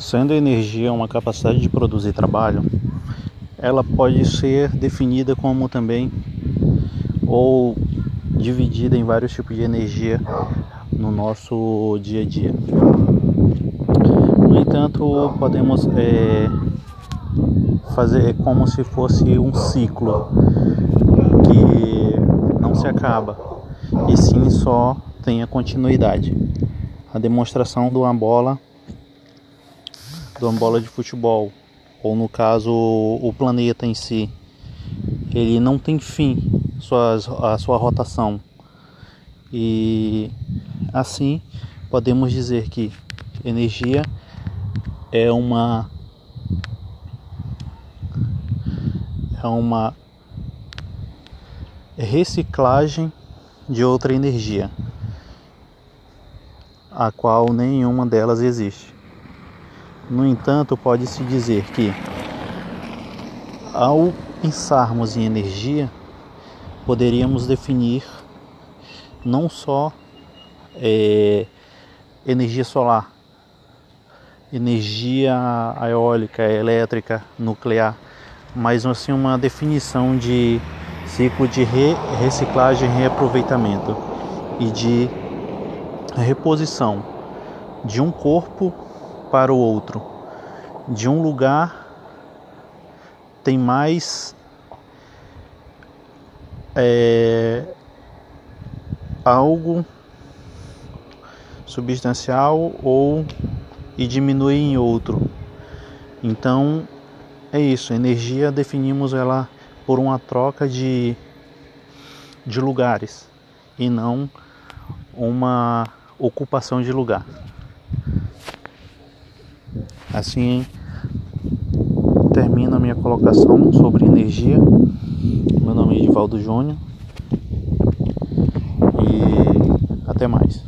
Sendo a energia uma capacidade de produzir trabalho, ela pode ser definida como também ou dividida em vários tipos de energia no nosso dia a dia. No entanto, podemos é, fazer como se fosse um ciclo que não se acaba e sim só tem a continuidade. A demonstração de uma bola de uma bola de futebol, ou no caso o planeta em si, ele não tem fim suas, a sua rotação. E assim podemos dizer que energia é uma é uma reciclagem de outra energia, a qual nenhuma delas existe. No entanto, pode-se dizer que, ao pensarmos em energia, poderíamos definir não só é, energia solar, energia eólica, elétrica, nuclear, mas assim uma definição de ciclo de re reciclagem reaproveitamento e de reposição de um corpo para o outro. De um lugar tem mais é, algo substancial ou e diminui em outro. Então é isso, energia definimos ela por uma troca de, de lugares e não uma ocupação de lugar. Assim termino a minha colocação sobre energia. Meu nome é Edivaldo Júnior e até mais.